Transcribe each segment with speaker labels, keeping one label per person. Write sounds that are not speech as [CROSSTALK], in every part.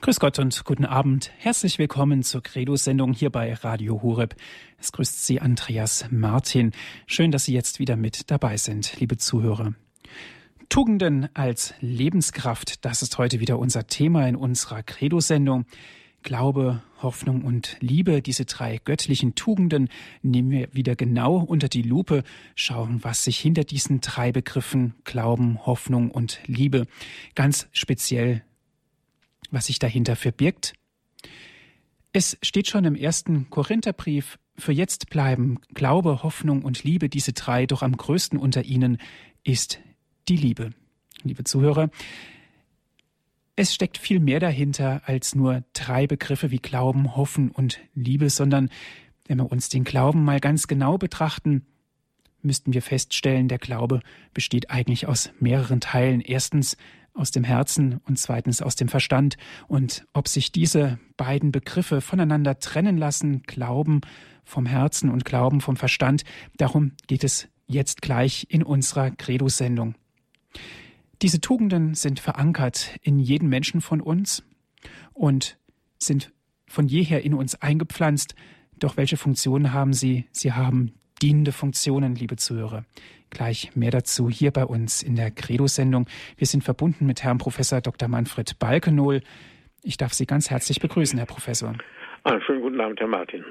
Speaker 1: Grüß Gott und guten Abend. Herzlich willkommen zur Credo-Sendung hier bei Radio Hureb. Es grüßt Sie Andreas Martin. Schön, dass Sie jetzt wieder mit dabei sind, liebe Zuhörer. Tugenden als Lebenskraft, das ist heute wieder unser Thema in unserer Credo-Sendung. Glaube, Hoffnung und Liebe, diese drei göttlichen Tugenden, nehmen wir wieder genau unter die Lupe, schauen, was sich hinter diesen drei Begriffen Glauben, Hoffnung und Liebe ganz speziell was sich dahinter verbirgt. Es steht schon im ersten Korintherbrief, für jetzt bleiben Glaube, Hoffnung und Liebe, diese drei, doch am größten unter ihnen ist die Liebe. Liebe Zuhörer, es steckt viel mehr dahinter als nur drei Begriffe wie Glauben, Hoffen und Liebe, sondern wenn wir uns den Glauben mal ganz genau betrachten, müssten wir feststellen, der Glaube besteht eigentlich aus mehreren Teilen. Erstens aus dem Herzen und zweitens aus dem Verstand. Und ob sich diese beiden Begriffe voneinander trennen lassen, Glauben vom Herzen und Glauben vom Verstand, darum geht es jetzt gleich in unserer Credo-Sendung. Diese Tugenden sind verankert in jedem Menschen von uns und sind von jeher in uns eingepflanzt. Doch welche Funktion haben sie? Sie haben dienende Funktionen, liebe Zuhörer. Gleich mehr dazu hier bei uns in der Credo-Sendung. Wir sind verbunden mit Herrn Professor Dr. Manfred Balkenohl. Ich darf Sie ganz herzlich begrüßen, Herr Professor.
Speaker 2: Einen schönen guten Abend, Herr Martin.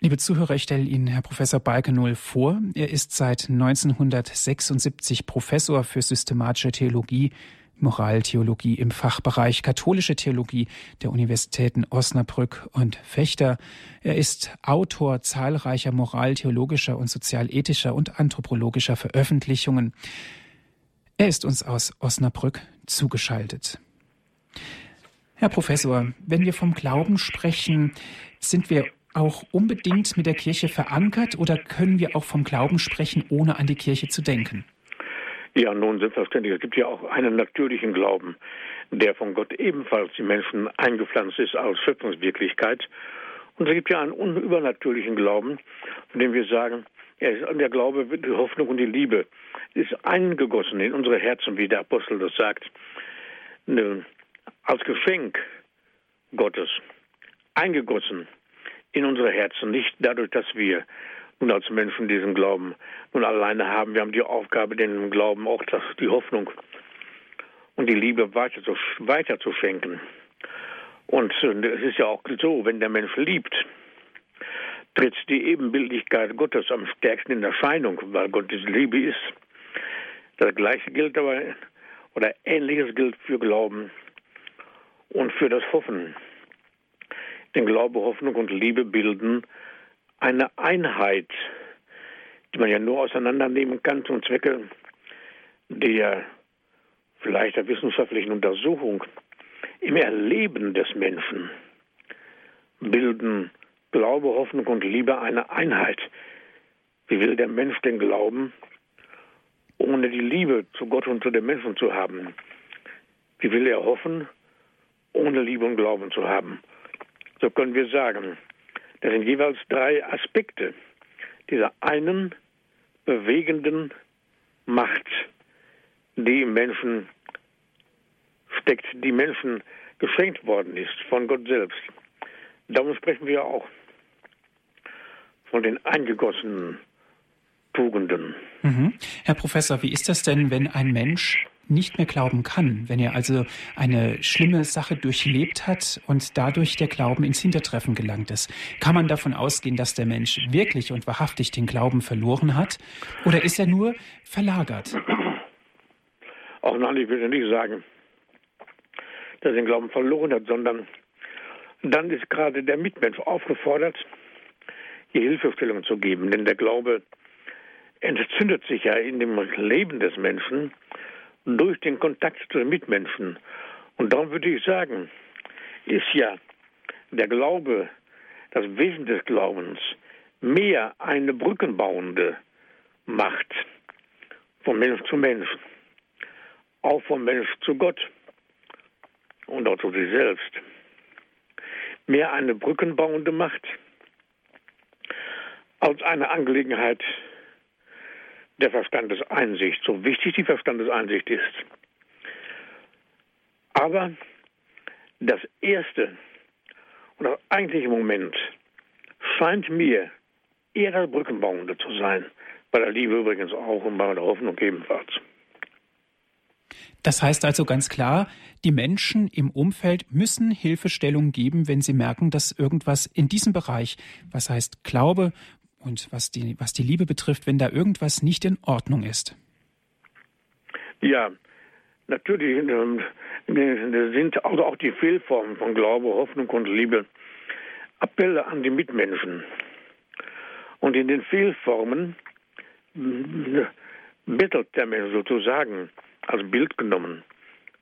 Speaker 1: Liebe Zuhörer, ich stelle Ihnen Herr Professor Balkenohl vor. Er ist seit 1976 Professor für systematische Theologie Moraltheologie im Fachbereich katholische Theologie der Universitäten Osnabrück und Fechter. Er ist Autor zahlreicher moraltheologischer und sozialethischer und anthropologischer Veröffentlichungen. Er ist uns aus Osnabrück zugeschaltet. Herr Professor, wenn wir vom Glauben sprechen, sind wir auch unbedingt mit der Kirche verankert oder können wir auch vom Glauben sprechen, ohne an die Kirche zu denken?
Speaker 2: Ja, nun selbstverständlich. Es gibt ja auch einen natürlichen Glauben, der von Gott ebenfalls die Menschen eingepflanzt ist als Schöpfungswirklichkeit. Und es gibt ja einen übernatürlichen Glauben, von dem wir sagen, er der Glaube, die Hoffnung und die Liebe ist eingegossen in unsere Herzen, wie der Apostel das sagt, als Geschenk Gottes, eingegossen in unsere Herzen, nicht dadurch, dass wir nun als Menschen diesen Glauben nun alleine haben. Wir die Aufgabe, den Glauben auch das, die Hoffnung und die Liebe weiter zu, weiter zu schenken. Und äh, es ist ja auch so, wenn der Mensch liebt, tritt die Ebenbildlichkeit Gottes am stärksten in Erscheinung, weil Gott diese Liebe ist. Das Gleiche gilt aber, oder Ähnliches gilt für Glauben und für das Hoffen. Denn Glaube, Hoffnung und Liebe bilden eine Einheit, die man ja nur auseinandernehmen kann zum Zwecke der vielleicht der wissenschaftlichen Untersuchung im Erleben des Menschen bilden Glaube, Hoffnung und Liebe eine Einheit. Wie will der Mensch denn glauben, ohne die Liebe zu Gott und zu den Menschen zu haben? Wie will er hoffen, ohne Liebe und Glauben zu haben? So können wir sagen, das sind jeweils drei Aspekte dieser einen bewegenden Macht, die im Menschen steckt, die Menschen geschenkt worden ist von Gott selbst. Darum sprechen wir auch von den eingegossenen Tugenden.
Speaker 1: Mhm. Herr Professor, wie ist das denn, wenn ein Mensch nicht mehr glauben kann, wenn er also eine schlimme Sache durchlebt hat und dadurch der Glauben ins Hintertreffen gelangt ist. Kann man davon ausgehen, dass der Mensch wirklich und wahrhaftig den Glauben verloren hat oder ist er nur verlagert?
Speaker 2: Auch nein, ich würde nicht sagen, dass er den Glauben verloren hat, sondern dann ist gerade der Mitmensch aufgefordert, hier Hilfestellung zu geben. Denn der Glaube entzündet sich ja in dem Leben des Menschen durch den Kontakt zu den Mitmenschen. Und darum würde ich sagen, ist ja der Glaube, das Wesen des Glaubens, mehr eine brückenbauende Macht von Mensch zu Mensch, auch von Mensch zu Gott und auch zu sich selbst. Mehr eine brückenbauende Macht als eine Angelegenheit der Verstandeseinsicht, so wichtig die Verstandeseinsicht ist. Aber das erste und das eigentliche Moment scheint mir eher das Brückenbauende zu sein. Bei der Liebe übrigens auch und bei der Hoffnung ebenfalls.
Speaker 1: Das heißt also ganz klar, die Menschen im Umfeld müssen Hilfestellung geben, wenn sie merken, dass irgendwas in diesem Bereich, was heißt Glaube und was die, was die Liebe betrifft, wenn da irgendwas nicht in Ordnung ist.
Speaker 2: Ja, natürlich ähm, sind also auch die Fehlformen von Glaube, Hoffnung und Liebe Appelle an die Mitmenschen. Und in den Fehlformen äh, bettelt der Mensch sozusagen als Bild genommen,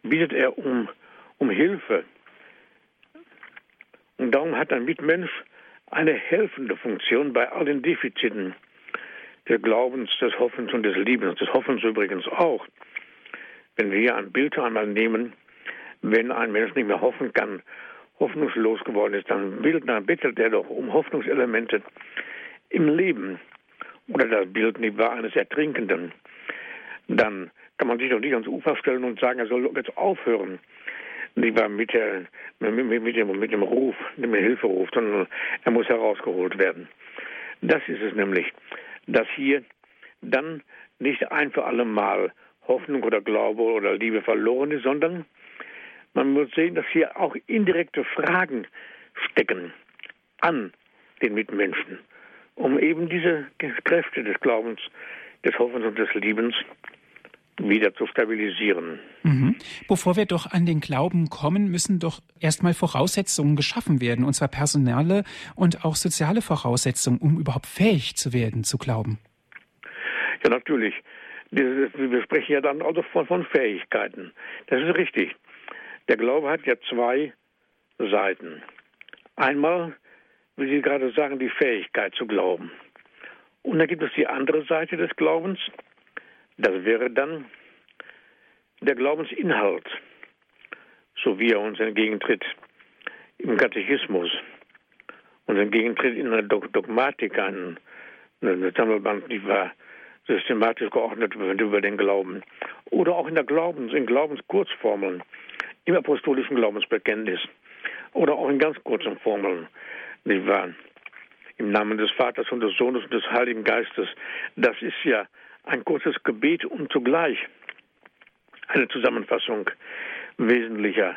Speaker 2: bittet er um, um Hilfe. Und darum hat ein Mitmensch eine helfende Funktion bei all den Defiziten des Glaubens, des Hoffens und des Liebens, des Hoffens übrigens auch. Wenn wir ein Bild einmal nehmen, wenn ein Mensch nicht mehr hoffen kann, hoffnungslos geworden ist, dann, bildet, dann bittet er doch um Hoffnungselemente im Leben. Oder das Bild nicht wahr eines Ertrinkenden. Dann kann man sich doch nicht ans Ufer stellen und sagen, er soll jetzt aufhören. Wahr, mit, der, mit, mit, dem, mit dem Ruf, mit dem Hilferuf, sondern er muss herausgeholt werden. Das ist es nämlich, dass hier dann nicht ein für alle Mal Hoffnung oder Glaube oder Liebe verloren ist, sondern man muss sehen, dass hier auch indirekte Fragen stecken an den Mitmenschen, um eben diese Kräfte des Glaubens, des Hoffens und des Liebens wieder zu stabilisieren.
Speaker 1: Mhm. Bevor wir doch an den Glauben kommen, müssen doch erstmal Voraussetzungen geschaffen werden, und zwar personelle und auch soziale Voraussetzungen, um überhaupt fähig zu werden, zu glauben.
Speaker 2: Ja, natürlich. Wir sprechen ja dann also von, von Fähigkeiten. Das ist richtig. Der Glaube hat ja zwei Seiten. Einmal, wie Sie gerade sagen, die Fähigkeit zu glauben. Und dann gibt es die andere Seite des Glaubens, das wäre dann der Glaubensinhalt, so wie er uns entgegentritt im Katechismus, uns entgegentritt in einer Dogmatik, ein, eine Sammelband, die war systematisch geordnet über den Glauben. Oder auch in der Glaubens, in Glaubenskurzformeln, im apostolischen Glaubensbekenntnis. Oder auch in ganz kurzen Formeln, die waren im Namen des Vaters und des Sohnes und des Heiligen Geistes. Das ist ja ein kurzes Gebet und zugleich eine Zusammenfassung wesentlicher,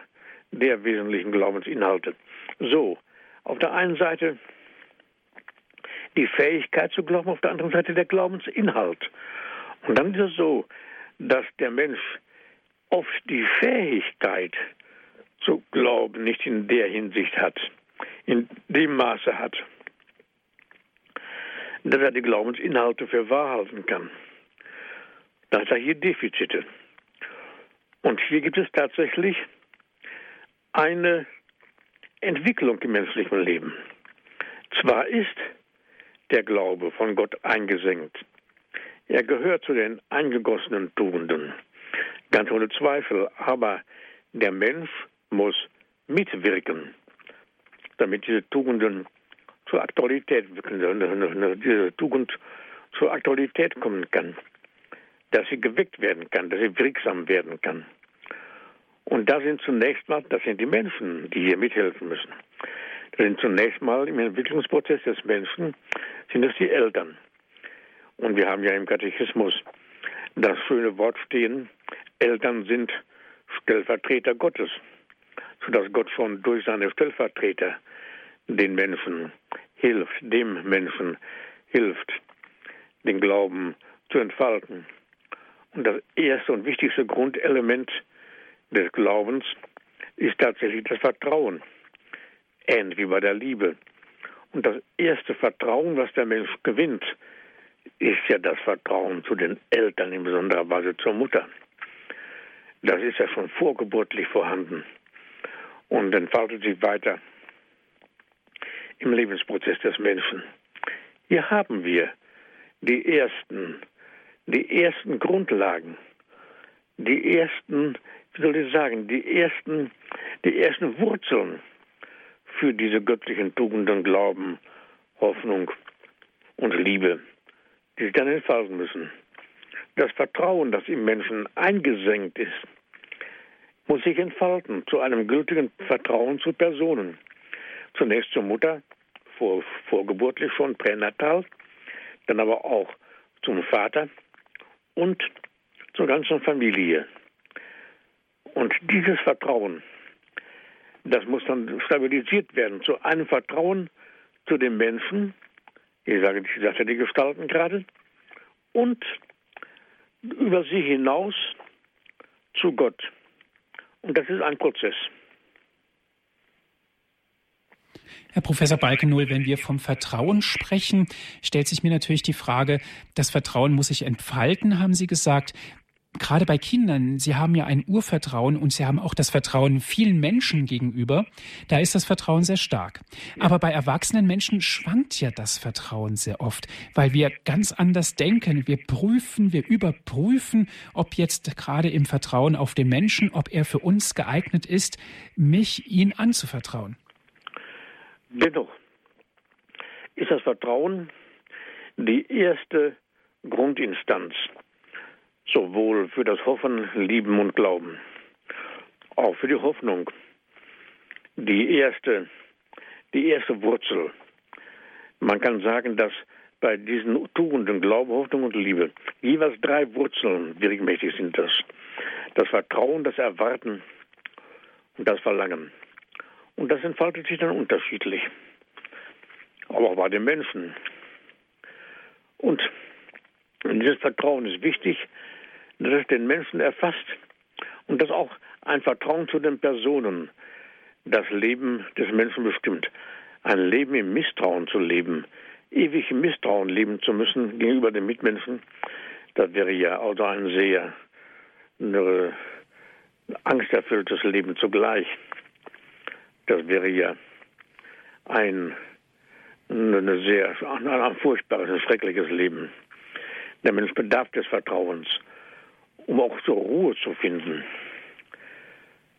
Speaker 2: der wesentlichen Glaubensinhalte. So, auf der einen Seite die Fähigkeit zu glauben, auf der anderen Seite der Glaubensinhalt. Und dann ist es so, dass der Mensch oft die Fähigkeit zu glauben nicht in der Hinsicht hat, in dem Maße hat, dass er die Glaubensinhalte für wahr halten kann. Hier Defizite. Und hier gibt es tatsächlich eine Entwicklung im menschlichen Leben. Zwar ist der Glaube von Gott eingesenkt. Er gehört zu den eingegossenen Tugenden, ganz ohne Zweifel, aber der Mensch muss mitwirken, damit diese Tugenden zur Aktualität, diese Tugend zur Aktualität kommen kann dass sie geweckt werden kann, dass sie wirksam werden kann. Und da sind zunächst mal, das sind die Menschen, die hier mithelfen müssen. Das sind zunächst mal im Entwicklungsprozess des Menschen, sind es die Eltern. Und wir haben ja im Katechismus das schöne Wort stehen, Eltern sind Stellvertreter Gottes, sodass Gott schon durch seine Stellvertreter den Menschen hilft, dem Menschen hilft, den Glauben zu entfalten. Das erste und wichtigste Grundelement des Glaubens ist tatsächlich das Vertrauen. Ähnlich wie bei der Liebe. Und das erste Vertrauen, was der Mensch gewinnt, ist ja das Vertrauen zu den Eltern, in besonderer Weise zur Mutter. Das ist ja schon vorgeburtlich vorhanden und entfaltet sich weiter im Lebensprozess des Menschen. Hier haben wir die ersten die ersten Grundlagen, die ersten, wie soll ich sagen, die ersten, die ersten Wurzeln für diese göttlichen Tugenden, Glauben, Hoffnung und Liebe, die sich dann entfalten müssen. Das Vertrauen, das im Menschen eingesenkt ist, muss sich entfalten zu einem gültigen Vertrauen zu Personen. Zunächst zur Mutter, vor, vorgeburtlich schon, pränatal, dann aber auch zum Vater und zur ganzen Familie. Und dieses Vertrauen, das muss dann stabilisiert werden zu einem Vertrauen zu den Menschen, ich sage, ich sagte die Gestalten gerade, und über sie hinaus zu Gott. Und das ist ein Prozess.
Speaker 1: Herr Professor Balkenohl, wenn wir vom Vertrauen sprechen, stellt sich mir natürlich die Frage, das Vertrauen muss sich entfalten, haben Sie gesagt gerade bei Kindern, sie haben ja ein Urvertrauen und sie haben auch das Vertrauen vielen Menschen gegenüber. Da ist das Vertrauen sehr stark. Aber bei erwachsenen Menschen schwankt ja das Vertrauen sehr oft, weil wir ganz anders denken. Wir prüfen, wir überprüfen, ob jetzt gerade im Vertrauen auf den Menschen, ob er für uns geeignet ist, mich ihn anzuvertrauen.
Speaker 2: Dennoch ist das Vertrauen die erste Grundinstanz sowohl für das Hoffen, Lieben und Glauben, auch für die Hoffnung. Die erste, die erste Wurzel. Man kann sagen, dass bei diesen Tugenden Glaube, Hoffnung und Liebe jeweils drei Wurzeln wirkmächtig sind das. Das Vertrauen, das Erwarten und das Verlangen. Und das entfaltet sich dann unterschiedlich. Aber auch bei den Menschen. Und dieses Vertrauen ist wichtig, dass es den Menschen erfasst und dass auch ein Vertrauen zu den Personen das Leben des Menschen bestimmt. Ein Leben im Misstrauen zu leben, ewig im Misstrauen leben zu müssen gegenüber den Mitmenschen, das wäre ja also ein sehr angsterfülltes Leben zugleich. Das wäre ja ein, eine sehr, ein, ein furchtbares, ein schreckliches Leben. Der Mensch bedarf des Vertrauens um auch zur Ruhe zu finden.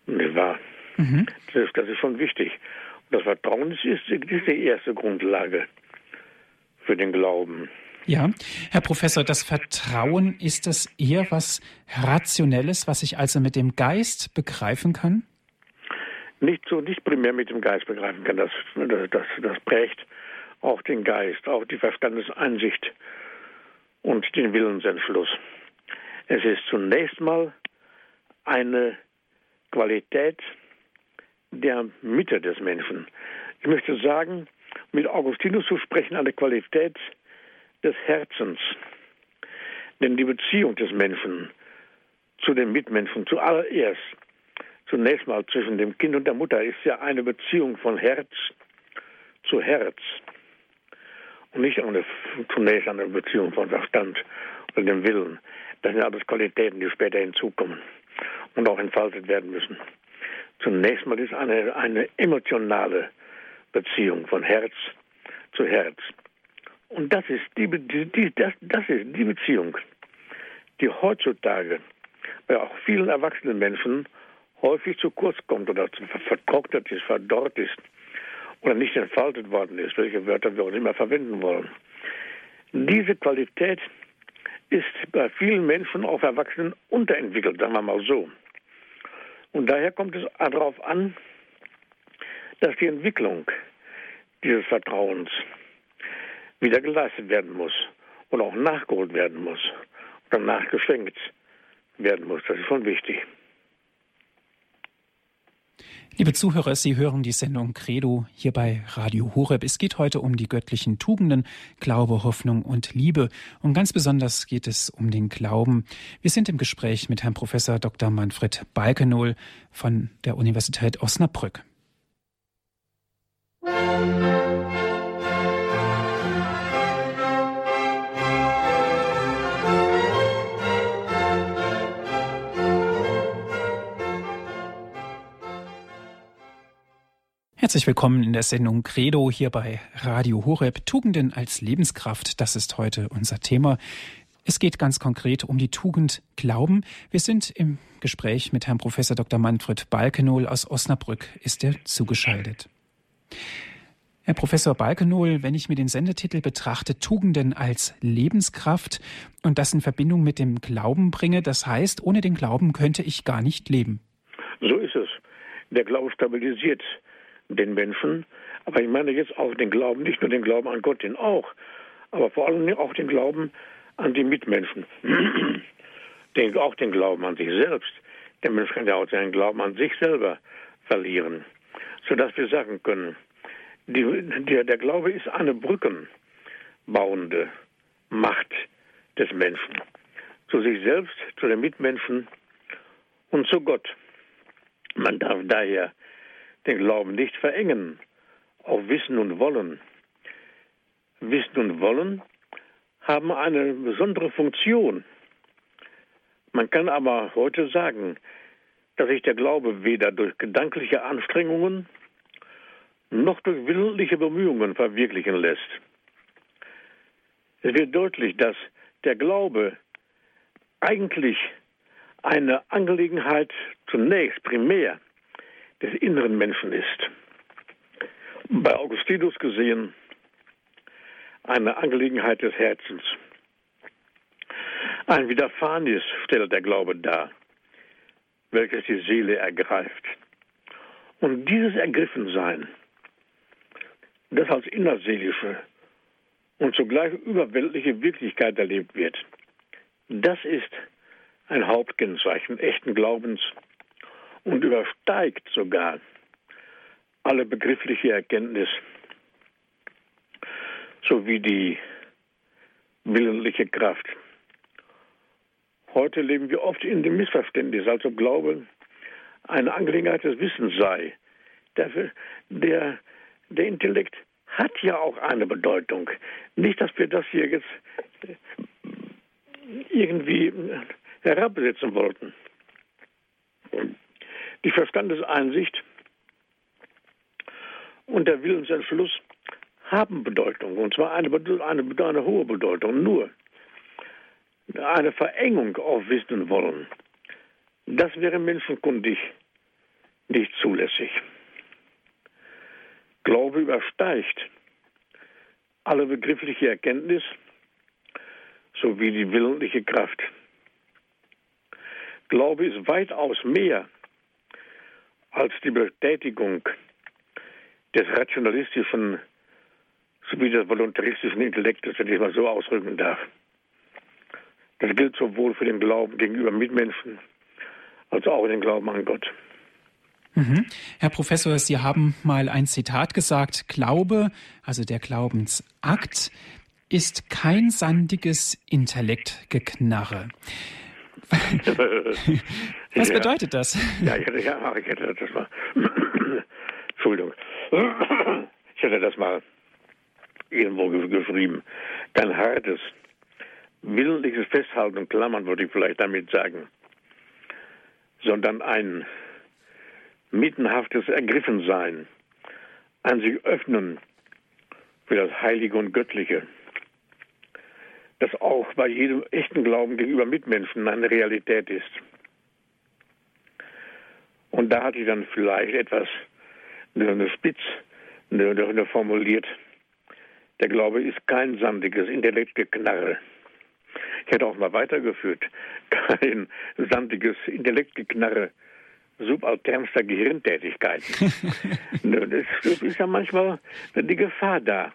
Speaker 2: Nicht wahr? Mhm. Das, ist, das ist schon wichtig. Das Vertrauen ist, ist, ist die erste Grundlage für den Glauben.
Speaker 1: Ja, Herr Professor, das Vertrauen ist das eher was Rationelles, was ich also mit dem Geist begreifen kann?
Speaker 2: Nicht so, nicht primär mit dem Geist begreifen kann. Das, das, das prägt auch den Geist, auch die Verstandeseinsicht und den Willensentschluss. Es ist zunächst mal eine Qualität der Mitte des Menschen. Ich möchte sagen, mit Augustinus zu sprechen, eine Qualität des Herzens. Denn die Beziehung des Menschen zu den Mitmenschen zuallererst, zunächst mal zwischen dem Kind und der Mutter, ist ja eine Beziehung von Herz zu Herz. Und nicht eine, zunächst eine Beziehung von Verstand oder dem Willen. Das sind alles Qualitäten, die später hinzukommen und auch entfaltet werden müssen. Zunächst mal ist eine, eine emotionale Beziehung von Herz zu Herz. Und das ist die, die, das, das ist die Beziehung, die heutzutage bei auch vielen erwachsenen Menschen häufig zu kurz kommt oder vertrocknet ist, verdorrt ist oder nicht entfaltet worden ist, welche Wörter wir auch immer verwenden wollen. Diese Qualität ist bei vielen Menschen, auch Erwachsenen, unterentwickelt, sagen wir mal so. Und daher kommt es darauf an, dass die Entwicklung dieses Vertrauens wieder geleistet werden muss und auch nachgeholt werden muss oder nachgeschenkt werden muss. Das ist schon wichtig.
Speaker 1: Liebe Zuhörer, Sie hören die Sendung Credo hier bei Radio Horeb. Es geht heute um die göttlichen Tugenden, Glaube, Hoffnung und Liebe. Und ganz besonders geht es um den Glauben. Wir sind im Gespräch mit Herrn Professor Dr. Manfred Balkenohl von der Universität Osnabrück. Musik Herzlich willkommen in der Sendung Credo hier bei Radio Horeb. Tugenden als Lebenskraft, das ist heute unser Thema. Es geht ganz konkret um die Tugend Glauben. Wir sind im Gespräch mit Herrn Professor Dr. Manfred Balkenohl aus Osnabrück. Ist er zugeschaltet? Herr Professor Balkenohl, wenn ich mir den Sendetitel betrachte, Tugenden als Lebenskraft und das in Verbindung mit dem Glauben bringe, das heißt, ohne den Glauben könnte ich gar nicht leben.
Speaker 2: So ist es. Der Glaube stabilisiert den Menschen. Aber ich meine jetzt auch den Glauben, nicht nur den Glauben an Gott, den auch, aber vor allem auch den Glauben an die Mitmenschen. [CLEARS THROAT] den, auch den Glauben an sich selbst. Der Mensch kann ja auch seinen Glauben an sich selber verlieren, sodass wir sagen können, die, der, der Glaube ist eine brückenbauende Macht des Menschen. Zu sich selbst, zu den Mitmenschen und zu Gott. Man darf daher den Glauben nicht verengen auf Wissen und Wollen. Wissen und Wollen haben eine besondere Funktion. Man kann aber heute sagen, dass sich der Glaube weder durch gedankliche Anstrengungen noch durch willentliche Bemühungen verwirklichen lässt. Es wird deutlich, dass der Glaube eigentlich eine Angelegenheit zunächst primär des inneren Menschen ist. Bei Augustinus gesehen eine Angelegenheit des Herzens. Ein Widerfahrenes stellt der Glaube dar, welches die Seele ergreift. Und dieses Ergriffensein, das als innerseelische und zugleich überweltliche Wirklichkeit erlebt wird, das ist ein Hauptkennzeichen echten Glaubens und übersteigt sogar alle begriffliche Erkenntnis sowie die willentliche Kraft. Heute leben wir oft in dem Missverständnis, als ob Glaube eine Angelegenheit des Wissens sei. Der, der, der Intellekt hat ja auch eine Bedeutung. Nicht, dass wir das hier jetzt irgendwie herabsetzen wollten. Die Verstandeseinsicht und der Willensentschluss haben Bedeutung, und zwar eine, eine, eine hohe Bedeutung. Nur eine Verengung auf Wissen wollen, das wäre menschenkundig nicht zulässig. Glaube übersteigt alle begriffliche Erkenntnis sowie die willentliche Kraft. Glaube ist weitaus mehr als die Betätigung des rationalistischen sowie des voluntaristischen Intellektes, wenn ich mal so ausdrücken darf. Das gilt sowohl für den Glauben gegenüber Mitmenschen als auch den Glauben an Gott.
Speaker 1: Mhm. Herr Professor, Sie haben mal ein Zitat gesagt, Glaube, also der Glaubensakt, ist kein sandiges Intellektgeknarre. [LAUGHS] Was bedeutet das?
Speaker 2: Ja, ich hätte, ja, ich hätte das mal. [COUGHS] Entschuldigung. [COUGHS] Ich hätte das mal irgendwo geschrieben. Kein hartes, willentliches Festhalten und Klammern würde ich vielleicht damit sagen, sondern ein mittenhaftes Ergriffensein, ein sich öffnen für das Heilige und Göttliche das auch bei jedem echten Glauben gegenüber Mitmenschen eine Realität ist. Und da hatte ich dann vielleicht etwas eine spitz eine, eine formuliert. Der Glaube ist kein sandiges Intellektgeknarre. Ich hätte auch mal weitergeführt. [LAUGHS] Kein sandiges Intellektgeknarre subalternster Gehirntätigkeiten. [LAUGHS] das ist ja manchmal die Gefahr da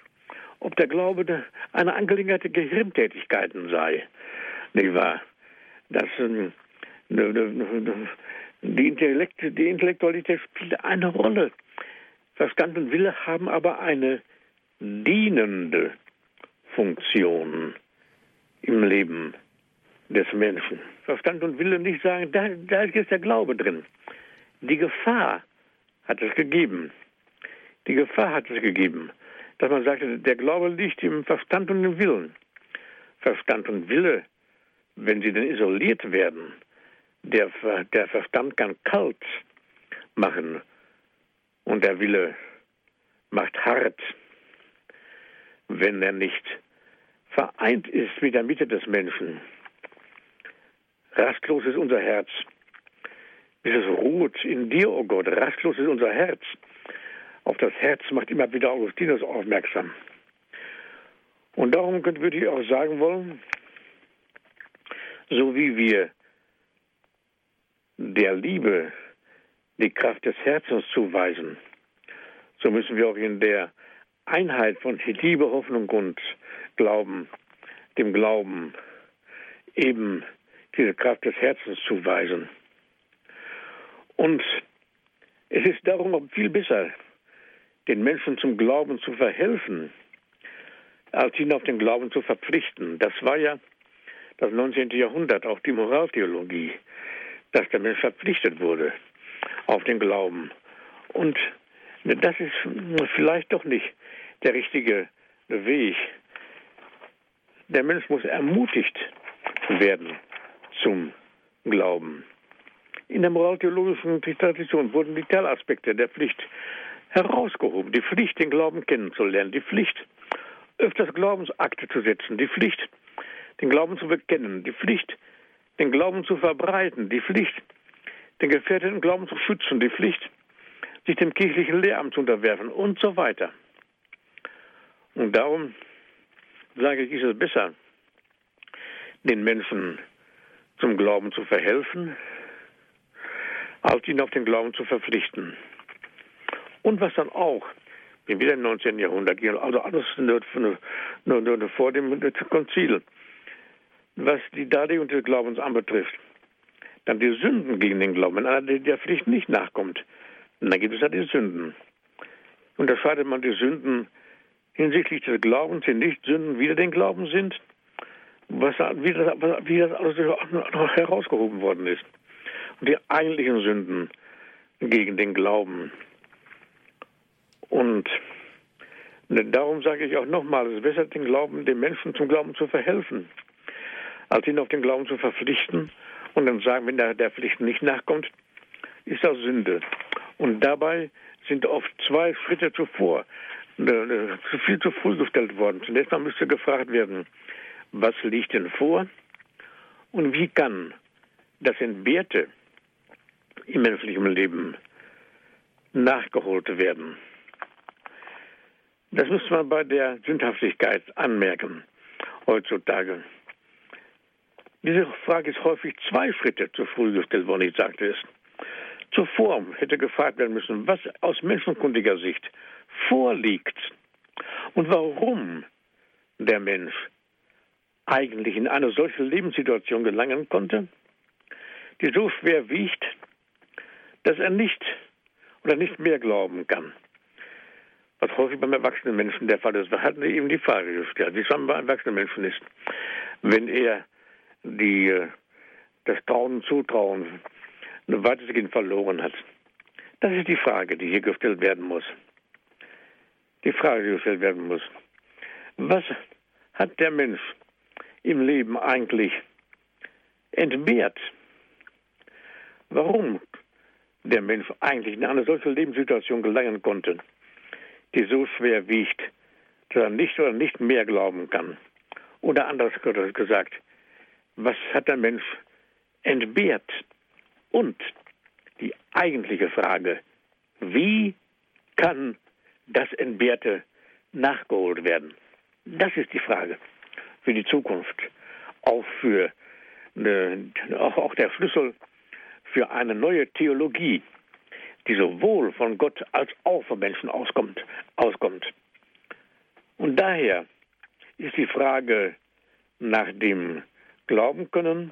Speaker 2: ob der Glaube eine Angelegenheit der Gehirntätigkeiten sei. Nicht wahr? Das, äh, die, Intellekt, die Intellektualität spielt eine Rolle. Verstand und Wille haben aber eine dienende Funktion im Leben des Menschen. Verstand und Wille nicht sagen, da, da ist der Glaube drin. Die Gefahr hat es gegeben. Die Gefahr hat es gegeben, dass man sagte, der Glaube liegt im Verstand und im Willen. Verstand und Wille, wenn sie denn isoliert werden, der, der Verstand kann kalt machen und der Wille macht hart, wenn er nicht vereint ist mit der Mitte des Menschen. Rastlos ist unser Herz. Bis es ruht in dir, o oh Gott, rastlos ist unser Herz auf das Herz macht immer wieder Augustinus aufmerksam. Und darum würde ich auch sagen wollen, so wie wir der Liebe die Kraft des Herzens zuweisen, so müssen wir auch in der Einheit von Liebe, Hoffnung und Glauben, dem Glauben eben diese Kraft des Herzens zuweisen. Und es ist darum viel besser, den Menschen zum Glauben zu verhelfen, als ihn auf den Glauben zu verpflichten. Das war ja das 19. Jahrhundert, auch die Moraltheologie, dass der Mensch verpflichtet wurde auf den Glauben. Und das ist vielleicht doch nicht der richtige Weg. Der Mensch muss ermutigt werden zum Glauben. In der moraltheologischen Tradition wurden die Teilaspekte der Pflicht herausgehoben. Die Pflicht, den Glauben kennenzulernen, die Pflicht, öfters Glaubensakte zu setzen, die Pflicht, den Glauben zu bekennen, die Pflicht, den Glauben zu verbreiten, die Pflicht, den gefährdeten Glauben zu schützen, die Pflicht, sich dem kirchlichen Lehramt zu unterwerfen und so weiter. Und darum sage ich, ist es besser, den Menschen zum Glauben zu verhelfen, als ihn auf den Glauben zu verpflichten. Und was dann auch, wie wieder im 19. Jahrhundert, also alles nur, nur, nur vor dem Konzil, was die Darlegung des Glaubens anbetrifft, dann die Sünden gegen den Glauben. Wenn einer der Pflicht nicht nachkommt, dann gibt es ja die Sünden. Unterscheidet man die Sünden hinsichtlich des Glaubens, die nicht Sünden wieder den Glauben sind, was, wie, das, wie das alles herausgehoben worden ist. Und die eigentlichen Sünden gegen den Glauben. Und darum sage ich auch nochmal, es ist besser, den Glauben, den Menschen zum Glauben zu verhelfen, als ihn auf den Glauben zu verpflichten und dann sagen, wenn der der Pflicht nicht nachkommt, ist das Sünde. Und dabei sind oft zwei Schritte zuvor zu viel zu früh gestellt worden. Zunächst mal müsste gefragt werden, was liegt denn vor und wie kann das Entbehrte im menschlichen Leben nachgeholt werden. Das muss man bei der Sündhaftigkeit anmerken heutzutage. Diese Frage ist häufig zwei Schritte zu früh gestellt worden, ich sagte es. Zuvor hätte gefragt werden müssen, was aus menschenkundiger Sicht vorliegt und warum der Mensch eigentlich in eine solche Lebenssituation gelangen konnte, die so schwer wiegt, dass er nicht oder nicht mehr glauben kann. Was häufig beim erwachsenen Menschen der Fall ist. Wir hatten eben die Frage gestellt, wie es beim erwachsenen Menschen ist, wenn er die, äh, das Trauen, Zutrauen weitestgehend verloren hat. Das ist die Frage, die hier gestellt werden muss. Die Frage, die gestellt werden muss. Was hat der Mensch im Leben eigentlich entbehrt? Warum der Mensch eigentlich in eine solche Lebenssituation gelangen konnte, die so schwer wiegt, dass er nicht oder nicht mehr glauben kann. Oder anders gesagt, was hat der Mensch entbehrt? Und die eigentliche Frage, wie kann das Entbehrte nachgeholt werden? Das ist die Frage für die Zukunft, auch für eine, auch, auch der Schlüssel für eine neue Theologie, die sowohl von Gott als auch von Menschen auskommt. auskommt. Und daher ist die Frage nach dem Glauben können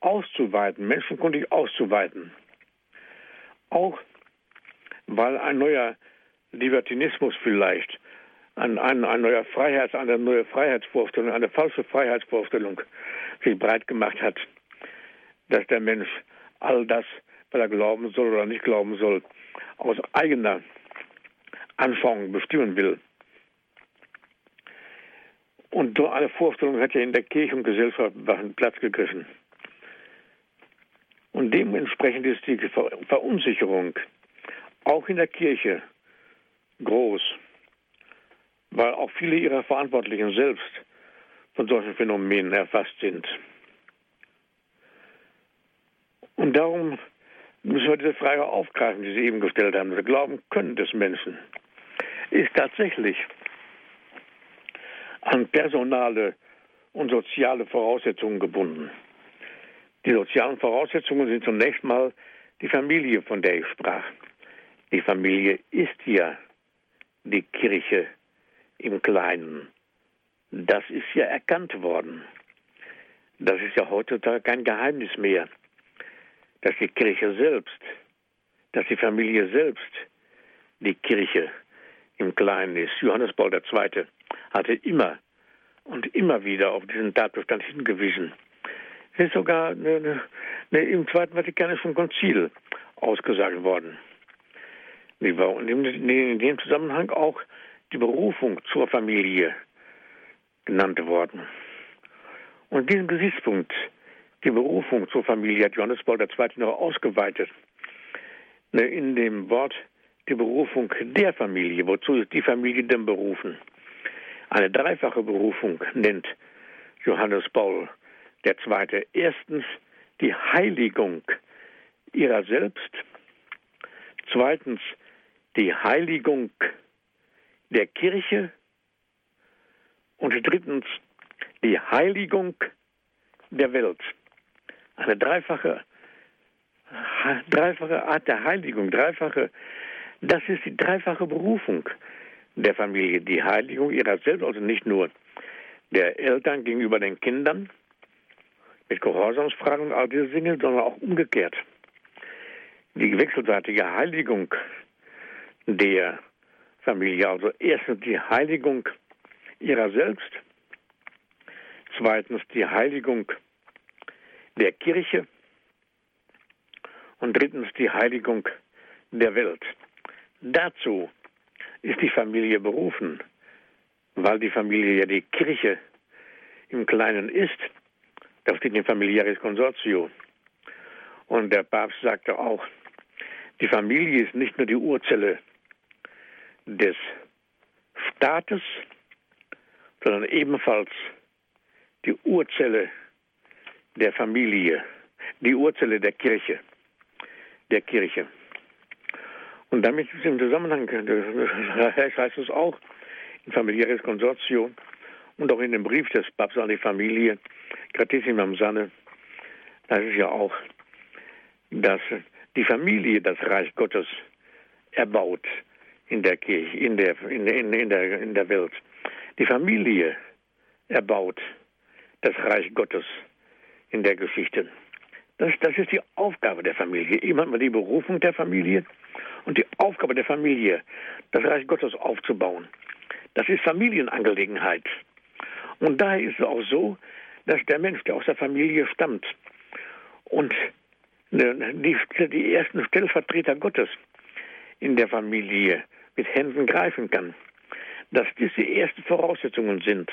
Speaker 2: auszuweiten, menschenkundig auszuweiten. Auch weil ein neuer Libertinismus vielleicht, ein, ein, ein neuer Freiheits, eine neue Freiheitsvorstellung, eine falsche Freiheitsvorstellung sich breit gemacht hat, dass der Mensch all das, was er glauben soll oder nicht glauben soll, aus eigener Anschauung bestimmen will. Und so eine Vorstellung hat ja in der Kirche und Gesellschaft Platz gegriffen. Und dementsprechend ist die Verunsicherung auch in der Kirche groß, weil auch viele ihrer Verantwortlichen selbst von solchen Phänomenen erfasst sind. Und darum müssen wir diese Frage aufgreifen, die Sie eben gestellt haben. Wir glauben können des Menschen ist tatsächlich an personale und soziale Voraussetzungen gebunden. Die sozialen Voraussetzungen sind zunächst mal die Familie, von der ich sprach. Die Familie ist ja die Kirche im Kleinen. Das ist ja erkannt worden. Das ist ja heutzutage kein Geheimnis mehr, dass die Kirche selbst, dass die Familie selbst die Kirche im Kleinen ist. Johannes Paul II. hatte immer und immer wieder auf diesen Tatbestand hingewiesen. Es ist sogar eine, eine, im Zweiten Vatikanischen Konzil ausgesagt worden. Und in dem Zusammenhang auch die Berufung zur Familie genannt worden. Und diesen Gesichtspunkt, die Berufung zur Familie, hat Johannes Paul II. noch ausgeweitet. Ne, in dem Wort die Berufung der Familie. Wozu ist die Familie denn berufen? Eine dreifache Berufung nennt Johannes Paul II. Erstens die Heiligung ihrer selbst. Zweitens die Heiligung der Kirche. Und drittens die Heiligung der Welt. Eine dreifache, dreifache Art der Heiligung, dreifache, das ist die dreifache Berufung der Familie, die Heiligung ihrer selbst, also nicht nur der Eltern gegenüber den Kindern mit Gehorsamsfragen und all diese Dinge, sondern auch umgekehrt. Die wechselseitige Heiligung der Familie, also erstens die Heiligung ihrer selbst zweitens die Heiligung der Kirche und drittens die Heiligung der Welt. Dazu ist die Familie berufen, weil die Familie ja die Kirche im Kleinen ist. Das steht im Familiaris Consortio. Und der Papst sagte auch, die Familie ist nicht nur die Urzelle des Staates, sondern ebenfalls die Urzelle der Familie, die Urzelle der Kirche, der Kirche. Und damit ist im Zusammenhang, das heißt es auch, in familiäres Konsortium und auch in dem Brief des Papstes an die Familie, Gratissimam Sanne, das ist ja auch, dass die Familie das Reich Gottes erbaut in der Kirche, in der, in, in, in der, in der Welt. Die Familie erbaut das Reich Gottes in der Geschichte. Das, das ist die Aufgabe der Familie. Eben hat die Berufung der Familie und die Aufgabe der Familie, das Reich Gottes aufzubauen. Das ist Familienangelegenheit. Und daher ist es auch so, dass der Mensch, der aus der Familie stammt und die, die ersten Stellvertreter Gottes in der Familie mit Händen greifen kann, dass dies die ersten Voraussetzungen sind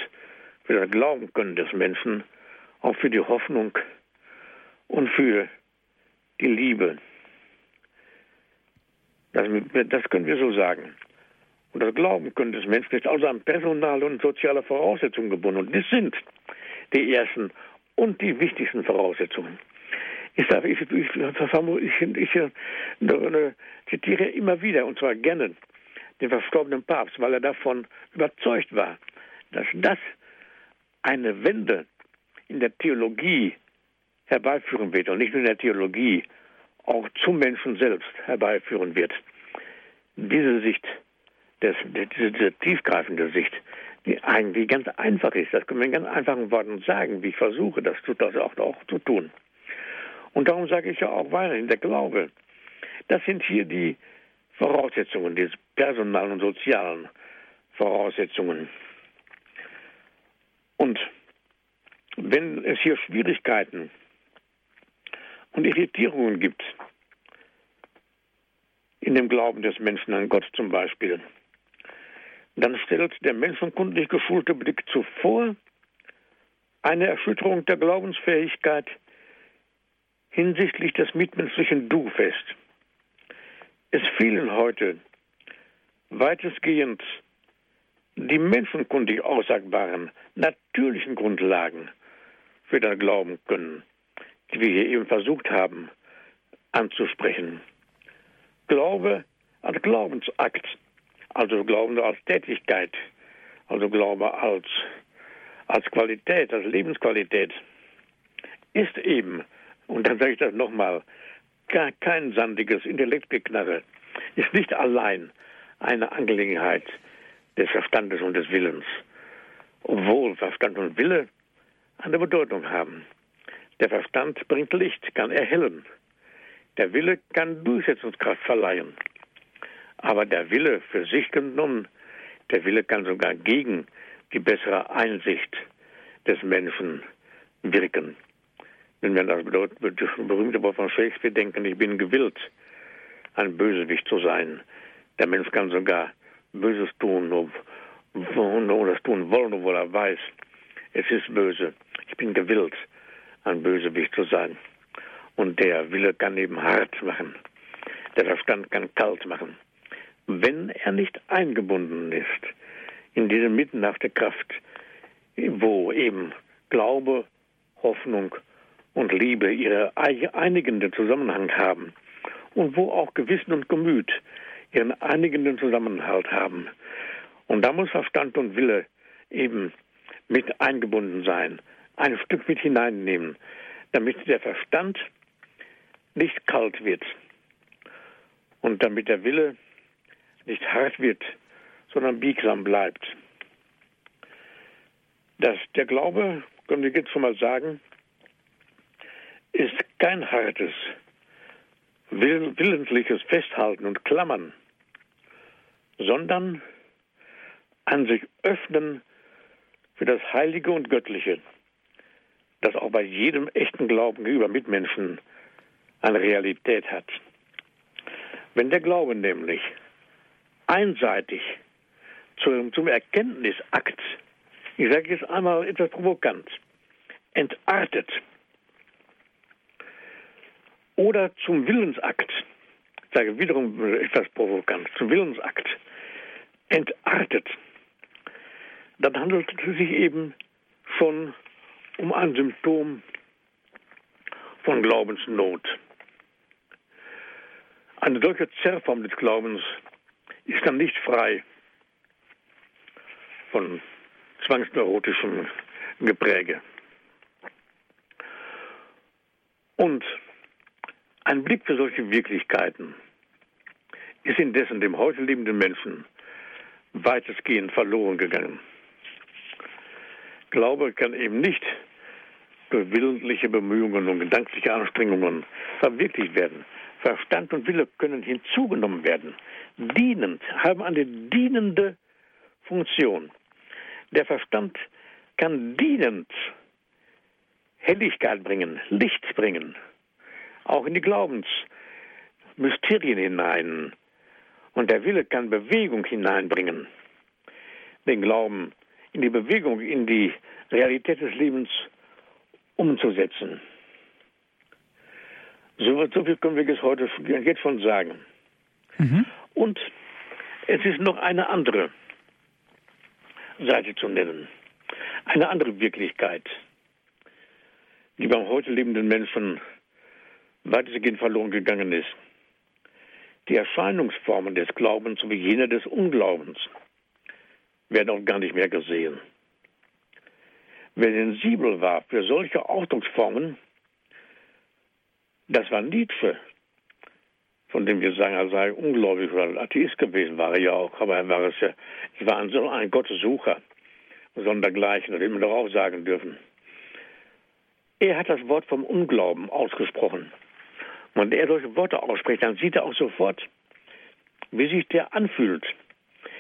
Speaker 2: für das Glauben können des Menschen, auch für die Hoffnung und für die Liebe. Das, das können wir so sagen. Und das Glauben können des Menschen ist also an personale und soziale Voraussetzungen gebunden. Und das sind die ersten und die wichtigsten Voraussetzungen. Ich, sage, ich, ich, ich, zitiere immer wieder, und zwar gerne, den verstorbenen Papst, weil er davon überzeugt war, dass das eine Wende in der Theologie herbeiführen wird und nicht nur in der Theologie, auch zum Menschen selbst herbeiführen wird. Diese Sicht, das, diese, diese tiefgreifende Sicht, die eigentlich ganz einfach ist, das können wir in ganz einfachen Worten sagen, wie ich versuche, das, das auch, auch zu tun. Und darum sage ich ja auch weiterhin, der Glaube, das sind hier die Voraussetzungen, die personalen und sozialen Voraussetzungen. Und wenn es hier Schwierigkeiten und Irritierungen gibt, in dem Glauben des Menschen an Gott zum Beispiel, dann stellt der menschenkundlich geschulte Blick zuvor eine Erschütterung der Glaubensfähigkeit hinsichtlich des mitmenschlichen Du fest. Es fehlen heute weitestgehend die menschenkundig aussagbaren, natürlichen Grundlagen für das Glauben können, die wir hier eben versucht haben anzusprechen. Glaube als Glaubensakt, also Glauben als Tätigkeit, also Glaube als, als Qualität, als Lebensqualität, ist eben, und dann sage ich das nochmal, kein sandiges Intellektgeknarre, ist nicht allein eine Angelegenheit des Verstandes und des Willens, obwohl Verstand und Wille eine Bedeutung haben. Der Verstand bringt Licht, kann erhellen. Der Wille kann Durchsetzungskraft verleihen. Aber der Wille für sich genommen, der Wille kann sogar gegen die bessere Einsicht des Menschen wirken. Wenn wir an das berühmte Wort von Shakespeare denken, ich bin gewillt, ein Bösewicht zu sein. Der Mensch kann sogar Böses tun, nur, nur das tun wollen, obwohl er weiß, es ist böse. Ich bin gewillt, ein Bösewicht zu sein. Und der Wille kann eben hart machen. Der Verstand kann kalt machen. Wenn er nicht eingebunden ist in diese mittenhafte Kraft, wo eben Glaube, Hoffnung und Liebe ihre einigenden Zusammenhang haben und wo auch Gewissen und Gemüt ihren einigenden Zusammenhalt haben. Und da muss Verstand und Wille eben mit eingebunden sein, ein Stück mit hineinnehmen, damit der Verstand nicht kalt wird und damit der Wille nicht hart wird, sondern biegsam bleibt. Dass der Glaube, können wir jetzt schon mal sagen, ist kein hartes, willentliches Festhalten und Klammern, sondern an sich öffnen für das Heilige und Göttliche, das auch bei jedem echten Glauben gegenüber Mitmenschen eine Realität hat. Wenn der Glaube nämlich einseitig zum, zum Erkenntnisakt, ich sage jetzt einmal etwas provokant, entartet oder zum Willensakt, ich sage wiederum etwas provokant, zum Willensakt entartet, dann handelt es sich eben schon um ein Symptom von Glaubensnot. Eine solche Zerrform des Glaubens ist dann nicht frei von zwangsneurotischem Gepräge. Und ein Blick für solche Wirklichkeiten ist indessen dem heute lebenden Menschen weitestgehend verloren gegangen. Glaube kann eben nicht durch willentliche Bemühungen und gedankliche Anstrengungen verwirklicht werden. Verstand und Wille können hinzugenommen werden. Dienend, haben eine dienende Funktion. Der Verstand kann dienend Helligkeit bringen, Licht bringen, auch in die Glaubensmysterien hinein. Und der Wille kann Bewegung hineinbringen. Den Glauben in die Bewegung, in die Realität des Lebens umzusetzen. So, so viel können wir jetzt heute jetzt schon sagen. Mhm. Und es ist noch eine andere Seite zu nennen. Eine andere Wirklichkeit, die beim heute lebenden Menschen weitestgehend verloren gegangen ist. Die Erscheinungsformen des Glaubens sowie jene des Unglaubens werden auch gar nicht mehr gesehen. Wer sensibel war für solche Ausdrucksformen, das war Nietzsche, von dem wir sagen, er sei ungläubig oder Atheist gewesen, war er ja auch, aber er war es ja, es war ein, so ein Gottessucher, sondergleichen, das hätten wir doch auch sagen dürfen. Er hat das Wort vom Unglauben ausgesprochen. Und wenn er solche Worte ausspricht, dann sieht er auch sofort, wie sich der anfühlt.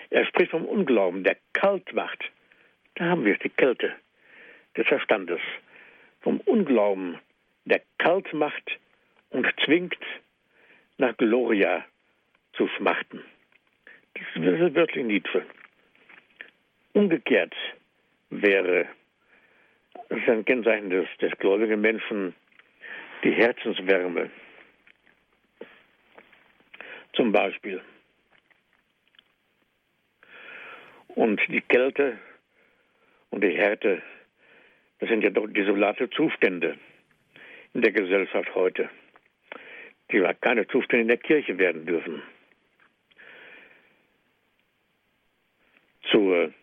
Speaker 2: Er spricht vom Unglauben, der kalt macht. Da haben wir die Kälte des Verstandes. Vom Unglauben, der kalt macht und zwingt, nach Gloria zu schmachten. Das ist wirklich Nietzsche. Umgekehrt wäre das ist ein Kennzeichen des, des gläubigen Menschen die Herzenswärme. Zum Beispiel. Und die Kälte und die Härte, das sind ja doch desolate Zustände in der Gesellschaft heute, die keine Zustände in der Kirche werden dürfen. Zu,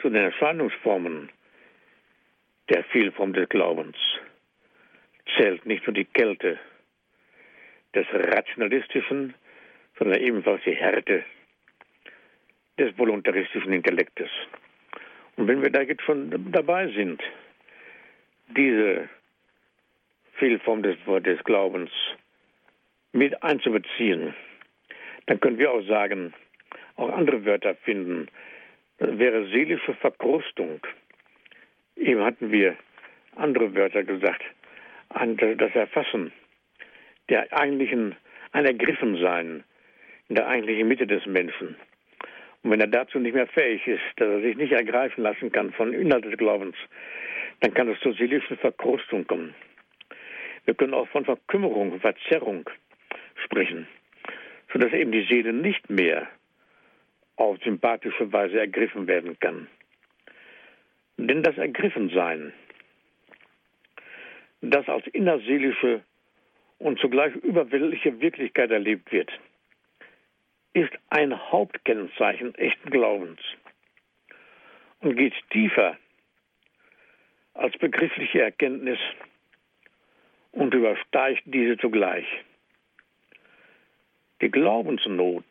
Speaker 2: zu den Erscheinungsformen der Vielform des Glaubens zählt nicht nur die Kälte, des Rationalistischen, sondern ebenfalls die Härte des voluntaristischen Intellektes. Und wenn wir da jetzt schon dabei sind, diese Fehlform des, des Glaubens mit einzubeziehen, dann können wir auch sagen, auch andere Wörter finden. Das wäre seelische Verkrustung. Eben hatten wir andere Wörter gesagt. Das Erfassen der eigentlichen, ein Ergriffensein in der eigentlichen Mitte des Menschen. Und wenn er dazu nicht mehr fähig ist, dass er sich nicht ergreifen lassen kann von Inhalt des Glaubens, dann kann es zur seelischen Verkrustung kommen. Wir können auch von Verkümmerung, Verzerrung sprechen, sodass eben die Seele nicht mehr auf sympathische Weise ergriffen werden kann. Denn das Ergriffensein, das als innerseelische und zugleich überweltliche Wirklichkeit erlebt wird, ist ein Hauptkennzeichen echten Glaubens und geht tiefer als begriffliche Erkenntnis und übersteigt diese zugleich. Die Glaubensnot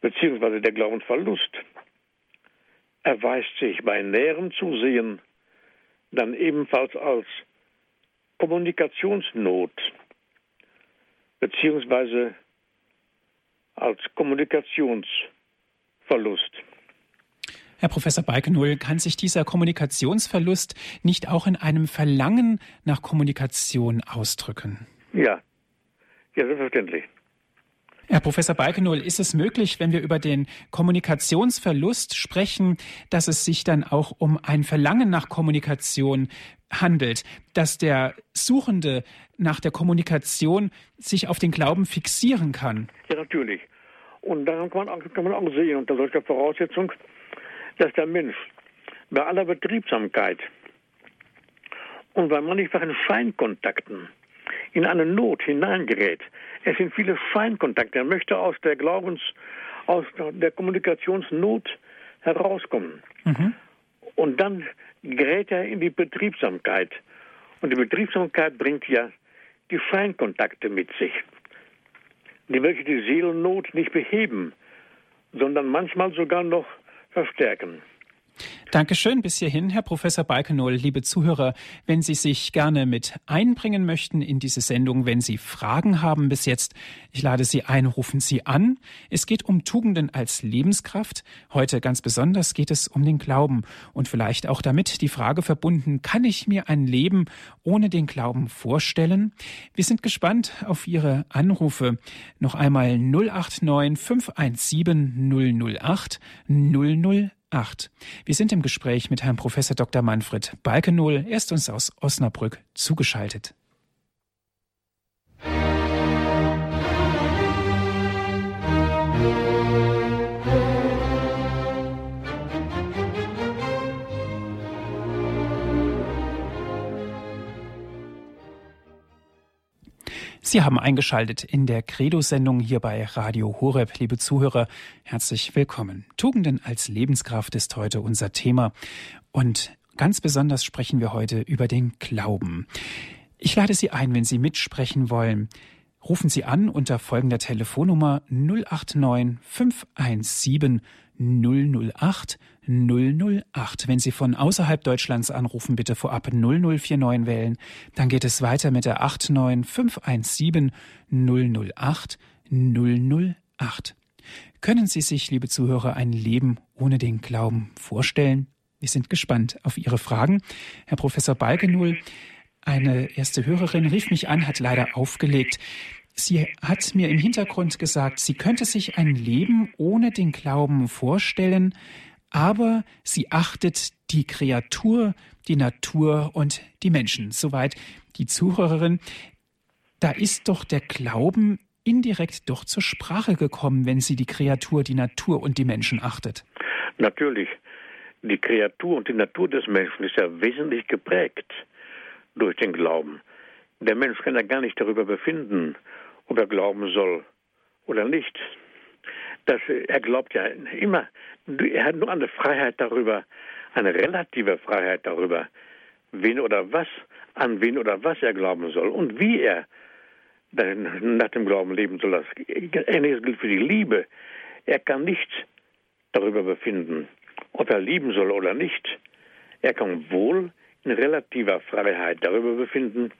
Speaker 2: bzw. der Glaubensverlust erweist sich bei näherem Zusehen dann ebenfalls als Kommunikationsnot beziehungsweise als Kommunikationsverlust.
Speaker 1: Herr Professor Balkenull, kann sich dieser Kommunikationsverlust nicht auch in einem Verlangen nach Kommunikation ausdrücken?
Speaker 2: Ja, ja, selbstverständlich.
Speaker 1: Herr Professor Balkenull, ist es möglich, wenn wir über den Kommunikationsverlust sprechen, dass es sich dann auch um ein Verlangen nach Kommunikation handelt, dass der Suchende nach der Kommunikation sich auf den Glauben fixieren kann?
Speaker 2: Ja, natürlich. Und daran kann man, kann man auch sehen, unter solcher Voraussetzung, dass der Mensch bei aller Betriebsamkeit und bei mannigfachen Scheinkontakten in eine Not hineingerät. Es sind viele Scheinkontakte. Er möchte aus der Glaubens, aus der Kommunikationsnot herauskommen. Mhm. Und dann gerät er in die Betriebsamkeit. Und die Betriebsamkeit bringt ja die Scheinkontakte mit sich, die welche die Seelennot nicht beheben, sondern manchmal sogar noch verstärken.
Speaker 1: Dankeschön bis hierhin, Herr Professor Balkenohl. Liebe Zuhörer, wenn Sie sich gerne mit einbringen möchten in diese Sendung, wenn Sie Fragen haben bis jetzt, ich lade Sie ein, rufen Sie an. Es geht um Tugenden als Lebenskraft. Heute ganz besonders geht es um den Glauben und vielleicht auch damit die Frage verbunden, kann ich mir ein Leben ohne den Glauben vorstellen? Wir sind gespannt auf Ihre Anrufe. Noch einmal 089 517 008 008 8. Wir sind im Gespräch mit Herrn Professor Dr. Manfred Balkenohl. Er ist uns aus Osnabrück zugeschaltet. Sie haben eingeschaltet in der Credo-Sendung hier bei Radio Horeb. Liebe Zuhörer, herzlich willkommen. Tugenden als Lebenskraft ist heute unser Thema. Und ganz besonders sprechen wir heute über den Glauben. Ich lade Sie ein, wenn Sie mitsprechen wollen. Rufen Sie an unter folgender Telefonnummer 089 517 008 008. Wenn Sie von außerhalb Deutschlands anrufen, bitte vorab 0049 wählen. Dann geht es weiter mit der 89517 008 008. Können Sie sich, liebe Zuhörer, ein Leben ohne den Glauben vorstellen? Wir sind gespannt auf Ihre Fragen. Herr Professor Balgenull, eine erste Hörerin rief mich an, hat leider aufgelegt. Sie hat mir im Hintergrund gesagt, sie könnte sich ein Leben ohne den Glauben vorstellen, aber sie achtet die Kreatur, die Natur und die Menschen. Soweit die Zuhörerin. Da ist doch der Glauben indirekt doch zur Sprache gekommen, wenn sie die Kreatur, die Natur und die Menschen achtet.
Speaker 2: Natürlich. Die Kreatur und die Natur des Menschen ist ja wesentlich geprägt durch den Glauben. Der Mensch kann ja gar nicht darüber befinden, ob er glauben soll oder nicht. Das, er glaubt ja immer, er hat nur eine Freiheit darüber, eine relative Freiheit darüber, wen oder was, an wen oder was er glauben soll und wie er nach dem Glauben leben soll. Ähnliches gilt für die Liebe. Er kann nicht darüber befinden, ob er lieben soll oder nicht. Er kann wohl in relativer Freiheit darüber befinden,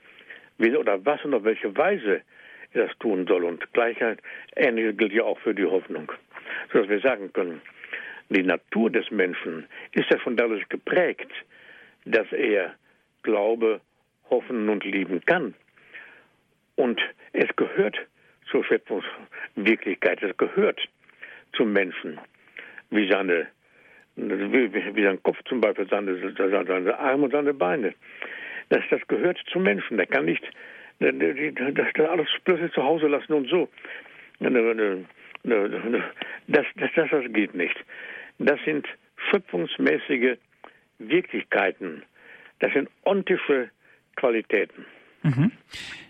Speaker 2: wie oder was und auf welche Weise das tun soll. Und Gleichheit, ähnliches gilt ja auch für die Hoffnung. Sodass wir sagen können, die Natur des Menschen ist ja schon dadurch geprägt, dass er Glaube, hoffen und lieben kann. Und es gehört zur Schöpfungswirklichkeit, es gehört zum Menschen, wie seine wie, wie sein Kopf zum Beispiel, seine, seine Arme und seine Beine. Das, das gehört zum Menschen. Der kann nicht das, das alles plötzlich zu Hause lassen und so. Das, das, das, das geht nicht. Das sind schöpfungsmäßige Wirklichkeiten. Das sind ontische Qualitäten.
Speaker 1: Mhm.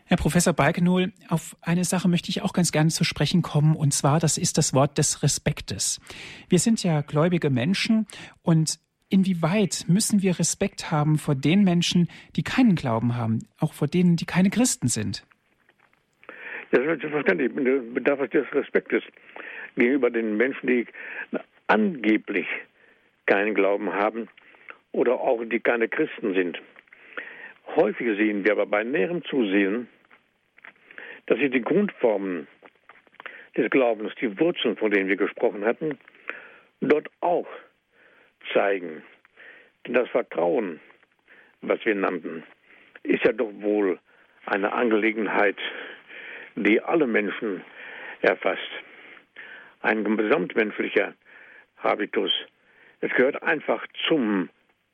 Speaker 1: Herr Professor Balkenohl, auf eine Sache möchte ich auch ganz gerne zu sprechen kommen, und zwar, das ist das Wort des Respektes. Wir sind ja gläubige Menschen und inwieweit müssen wir Respekt haben vor den Menschen, die keinen Glauben haben, auch vor denen, die keine Christen sind?
Speaker 2: Ja, selbstverständlich bedarf es des Respektes gegenüber den Menschen, die angeblich keinen Glauben haben oder auch die keine Christen sind. Häufig sehen wir aber bei näherem Zusehen, dass sich die Grundformen des Glaubens, die Wurzeln, von denen wir gesprochen hatten, dort auch zeigen. Denn das Vertrauen, was wir nannten, ist ja doch wohl eine Angelegenheit, die alle Menschen erfasst. Ein gesamtmenschlicher Habitus. Es gehört einfach zum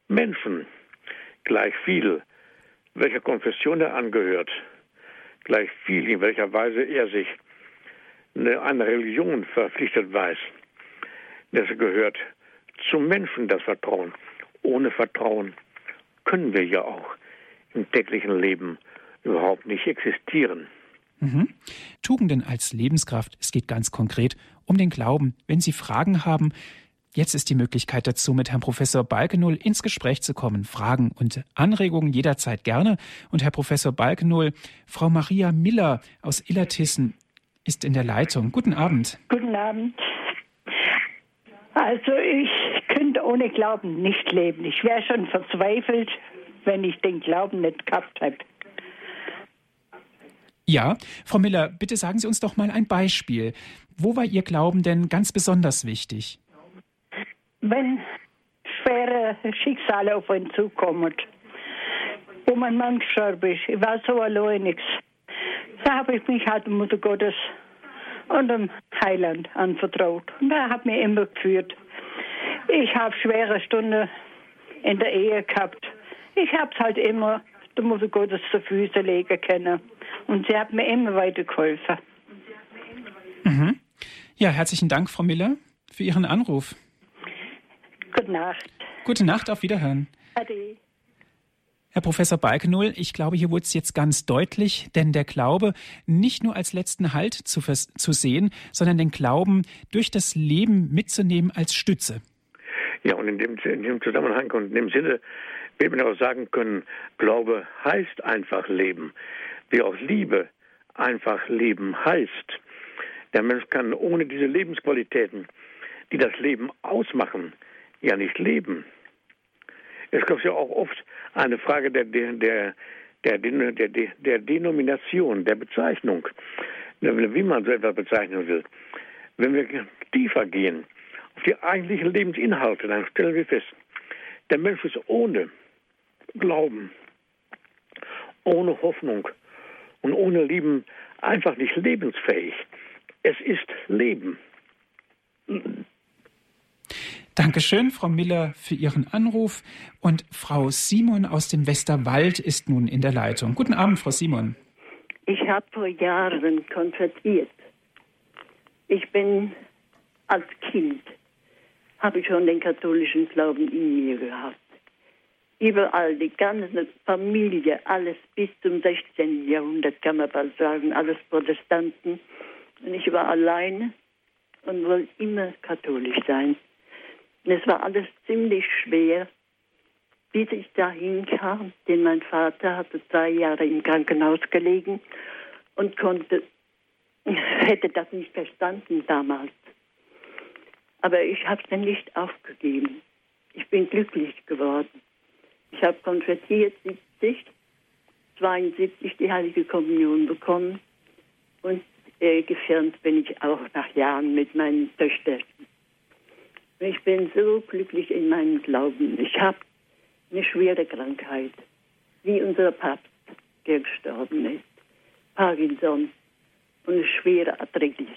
Speaker 2: Menschen gleich viel welcher Konfession er angehört, gleich viel, in welcher Weise er sich einer Religion verpflichtet weiß. Das gehört zum Menschen, das Vertrauen. Ohne Vertrauen können wir ja auch im täglichen Leben überhaupt nicht existieren.
Speaker 1: Mhm. Tugenden als Lebenskraft. Es geht ganz konkret um den Glauben. Wenn Sie Fragen haben, Jetzt ist die Möglichkeit dazu, mit Herrn Professor Balkenohl ins Gespräch zu kommen. Fragen und Anregungen jederzeit gerne. Und Herr Professor Balkenohl, Frau Maria Miller aus Illertissen ist in der Leitung. Guten Abend.
Speaker 3: Guten Abend. Also ich könnte ohne Glauben nicht leben. Ich wäre schon verzweifelt, wenn ich den Glauben nicht gehabt hätte.
Speaker 1: Ja, Frau Miller, bitte sagen Sie uns doch mal ein Beispiel. Wo war Ihr Glauben denn ganz besonders wichtig?
Speaker 3: wenn schwere Schicksale auf einen zukommen, wo mein Mann gestorben ist, ich war so alleinig, da habe ich mich halt Mutter Gottes und dem Heiland anvertraut. Und er hat mir immer geführt. Ich habe schwere Stunden in der Ehe gehabt. Ich habe es halt immer der Mutter Gottes zu Füße legen können. Und sie hat mir immer weiter geholfen.
Speaker 1: Mhm. Ja, herzlichen Dank, Frau Miller, für Ihren Anruf.
Speaker 3: Gute Nacht.
Speaker 1: Gute Nacht, auf Wiederhören. Ade. Herr Professor Balkenohl, ich glaube, hier wurde es jetzt ganz deutlich, denn der Glaube nicht nur als letzten Halt zu, zu sehen, sondern den Glauben durch das Leben mitzunehmen als Stütze.
Speaker 2: Ja, und in dem, in dem Zusammenhang und in dem Sinne wird man auch sagen können, Glaube heißt einfach Leben, wie auch Liebe einfach Leben heißt. Der Mensch kann ohne diese Lebensqualitäten, die das Leben ausmachen, ja nicht leben. Es ist ja auch oft eine Frage der, der, der, der, der, Denomination, der Bezeichnung, wie man so etwas bezeichnen will. Wenn wir tiefer gehen auf die eigentlichen Lebensinhalte, dann stellen wir fest, der Mensch ist ohne Glauben, ohne Hoffnung und ohne Lieben einfach nicht lebensfähig. Es ist Leben.
Speaker 1: Dankeschön, Frau Miller, für Ihren Anruf. Und Frau Simon aus dem Westerwald ist nun in der Leitung. Guten Abend, Frau Simon.
Speaker 4: Ich habe vor Jahren konvertiert. Ich bin als Kind, habe ich schon den katholischen Glauben in mir gehabt. Überall, die ganze Familie, alles bis zum 16. Jahrhundert kann man bald sagen, alles Protestanten. Und ich war allein und wollte immer katholisch sein. Und es war alles ziemlich schwer, bis ich dahin kam, denn mein Vater hatte zwei Jahre im Krankenhaus gelegen und konnte, [LAUGHS] hätte das nicht verstanden damals. Aber ich habe es dann nicht aufgegeben. Ich bin glücklich geworden. Ich habe konvertiert 70, 72 die Heilige Kommunion bekommen und äh, gefirmt bin ich auch nach Jahren mit meinen Töchtern. Ich bin so glücklich in meinem Glauben. Ich habe eine schwere Krankheit, wie unser Papst, gestorben ist. Parkinson und eine schwere Arthritis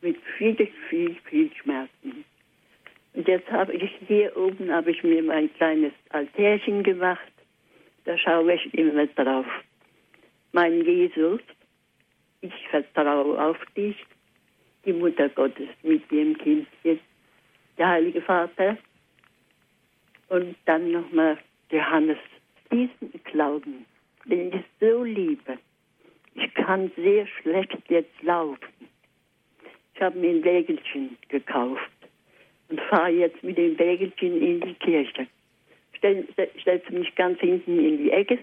Speaker 4: mit viel, viel, viel Schmerzen. Und jetzt habe ich hier oben habe ich mir mein kleines Altärchen gemacht. Da schaue ich immer drauf. Mein Jesus, ich vertraue auf dich, die Mutter Gottes mit ihrem Kindchen, der Heilige Vater und dann nochmal Johannes. Diesen Glauben, den ich so liebe, ich kann sehr schlecht jetzt laufen. Ich habe mir ein Wägelchen gekauft und fahre jetzt mit dem Wägelchen in die Kirche. Stell, stellst mich ganz hinten in die Ecke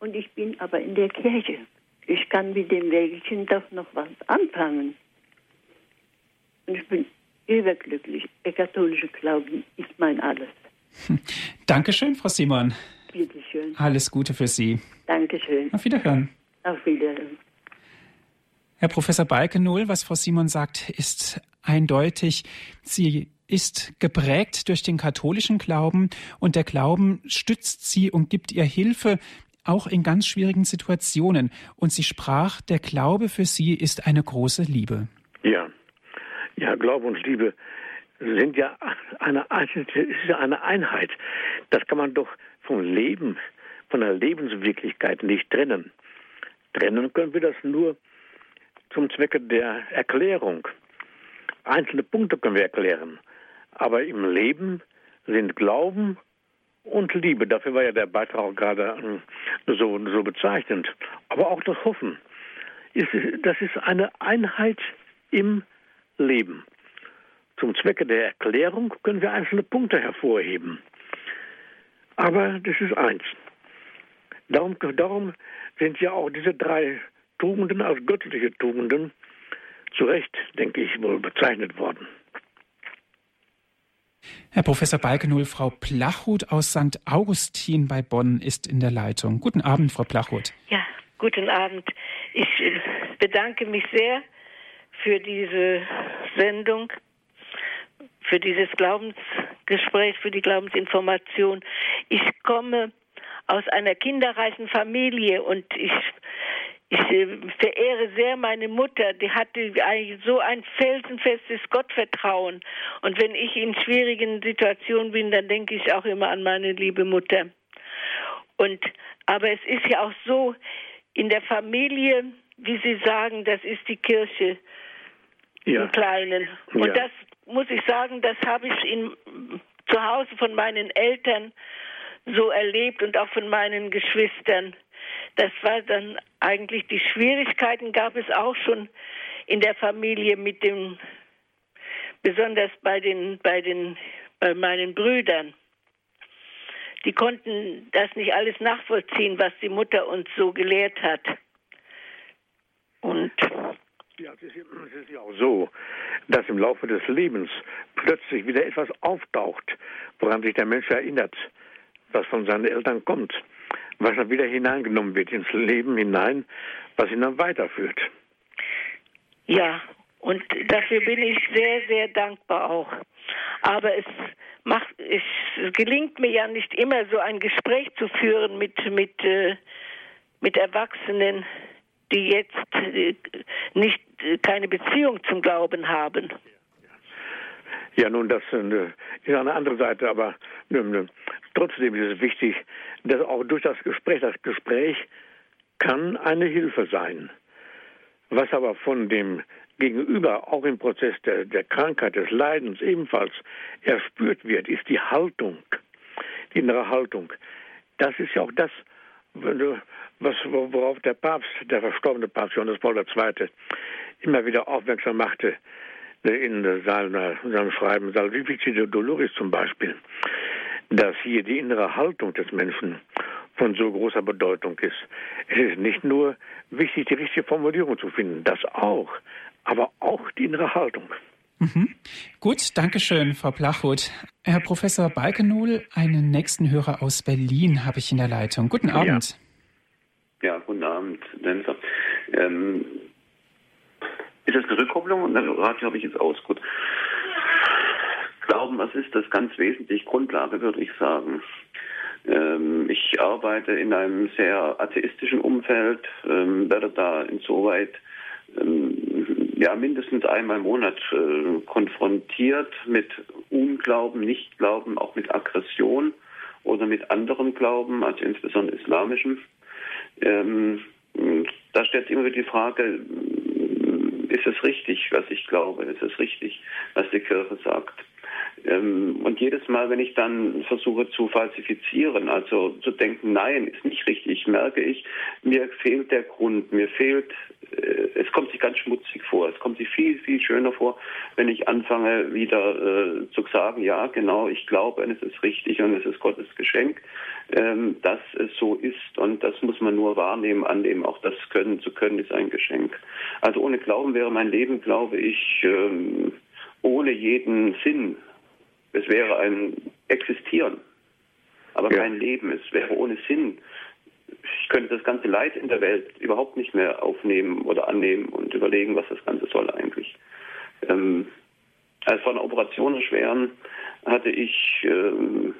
Speaker 4: und ich bin aber in der Kirche. Ich kann mit dem Wägelchen doch noch was anfangen. Und ich bin überglücklich. Der katholische Glauben ist mein Alles.
Speaker 1: Dankeschön, Frau Simon.
Speaker 4: Bitte schön.
Speaker 1: Alles Gute für Sie.
Speaker 4: Dankeschön.
Speaker 1: Auf Wiederhören.
Speaker 4: Auf Wiederhören.
Speaker 1: Herr Professor Balkenohl, was Frau Simon sagt, ist eindeutig. Sie ist geprägt durch den katholischen Glauben und der Glauben stützt sie und gibt ihr Hilfe, auch in ganz schwierigen Situationen. Und sie sprach, der Glaube für sie ist eine große Liebe.
Speaker 2: Ja, ja, Glaube und Liebe sind ja eine, eine Einheit. Das kann man doch vom Leben, von der Lebenswirklichkeit nicht trennen. Trennen können wir das nur zum Zwecke der Erklärung. Einzelne Punkte können wir erklären. Aber im Leben sind Glauben und Liebe, dafür war ja der Beitrag gerade ähm, so, so bezeichnend, aber auch das Hoffen. das ist eine Einheit im Leben. Zum Zwecke der Erklärung können wir einzelne Punkte hervorheben. Aber das ist eins. Darum, darum sind ja auch diese drei Tugenden als göttliche Tugenden zu Recht, denke ich, wohl bezeichnet worden.
Speaker 1: Herr Professor Balkenul, Frau Plachut aus St. Augustin bei Bonn ist in der Leitung. Guten Abend, Frau Plachut.
Speaker 5: Ja, guten Abend. Ich äh, bedanke mich sehr für diese Sendung, für dieses Glaubensgespräch, für die Glaubensinformation. Ich komme aus einer kinderreichen Familie und ich ich äh, verehre sehr meine Mutter, die hatte so ein felsenfestes Gottvertrauen. Und wenn ich in schwierigen Situationen bin, dann denke ich auch immer an meine liebe Mutter. Und, aber es ist ja auch so, in der Familie, wie Sie sagen, das ist die Kirche ja. im Kleinen. Und ja. das muss ich sagen, das habe ich in, zu Hause von meinen Eltern so erlebt und auch von meinen Geschwistern. Das war dann eigentlich die Schwierigkeiten gab es auch schon in der Familie mit dem, besonders bei den, bei den, bei meinen Brüdern. Die konnten das nicht alles nachvollziehen, was die Mutter uns so gelehrt hat. Und
Speaker 2: ja, es ist, ist ja auch so, dass im Laufe des Lebens plötzlich wieder etwas auftaucht, woran sich der Mensch erinnert, was von seinen Eltern kommt was dann wieder hineingenommen wird ins Leben hinein, was ihn dann weiterführt.
Speaker 5: Ja, und dafür bin ich sehr, sehr dankbar auch. Aber es macht, es gelingt mir ja nicht immer so ein Gespräch zu führen mit, mit, äh, mit Erwachsenen, die jetzt äh, nicht äh, keine Beziehung zum Glauben haben.
Speaker 2: Ja, nun, das ist eine andere Seite, aber trotzdem ist es wichtig, dass auch durch das Gespräch, das Gespräch kann eine Hilfe sein. Was aber von dem Gegenüber auch im Prozess der, der Krankheit, des Leidens ebenfalls erspürt wird, ist die Haltung, die innere Haltung. Das ist ja auch das, was, worauf der Papst, der verstorbene Papst Johannes Paul II. immer wieder aufmerksam machte in seinem, seinem Schreiben Salvifici Doloris zum Beispiel dass hier die innere Haltung des Menschen von so großer Bedeutung ist. Es ist nicht nur wichtig, die richtige Formulierung zu finden, das auch, aber auch die innere Haltung.
Speaker 1: Mhm. Gut, danke schön, Frau Plachut. Herr Professor Balkenohl, einen nächsten Hörer aus Berlin habe ich in der Leitung. Guten Abend.
Speaker 6: Ja, ja guten Abend, Denzer. Ähm, ist das eine Rückkopplung? Radio habe ich jetzt aus. Gut. Glauben, was ist das ganz wesentlich? Grundlage, würde ich sagen. Ähm, ich arbeite in einem sehr atheistischen Umfeld, ähm, werde da insoweit ähm, ja mindestens einmal im Monat äh, konfrontiert mit Unglauben, Nichtglauben, auch mit Aggression oder mit anderen Glauben, also insbesondere islamischen. Ähm, da stellt sich immer wieder die Frage, ist es richtig, was ich glaube? Ist es richtig, was die Kirche sagt? Ähm, und jedes Mal, wenn ich dann versuche zu falsifizieren, also zu denken, nein, ist nicht richtig, merke ich, mir fehlt der Grund, mir fehlt, äh, es kommt sich ganz schmutzig vor. Es kommt sich viel, viel schöner vor, wenn ich anfange, wieder äh, zu sagen, ja, genau, ich glaube, es ist richtig und es ist Gottes Geschenk, ähm, dass es so ist und das muss man nur wahrnehmen, annehmen. Auch das können zu können ist ein Geschenk. Also ohne Glauben wäre mein Leben, glaube ich, ähm, ohne jeden Sinn. Es wäre ein Existieren, aber ja. kein Leben. Es wäre ohne Sinn. Ich könnte das ganze Leid in der Welt überhaupt nicht mehr aufnehmen oder annehmen und überlegen, was das Ganze soll eigentlich. Ähm, als vor einer Operation schweren hatte ich ähm,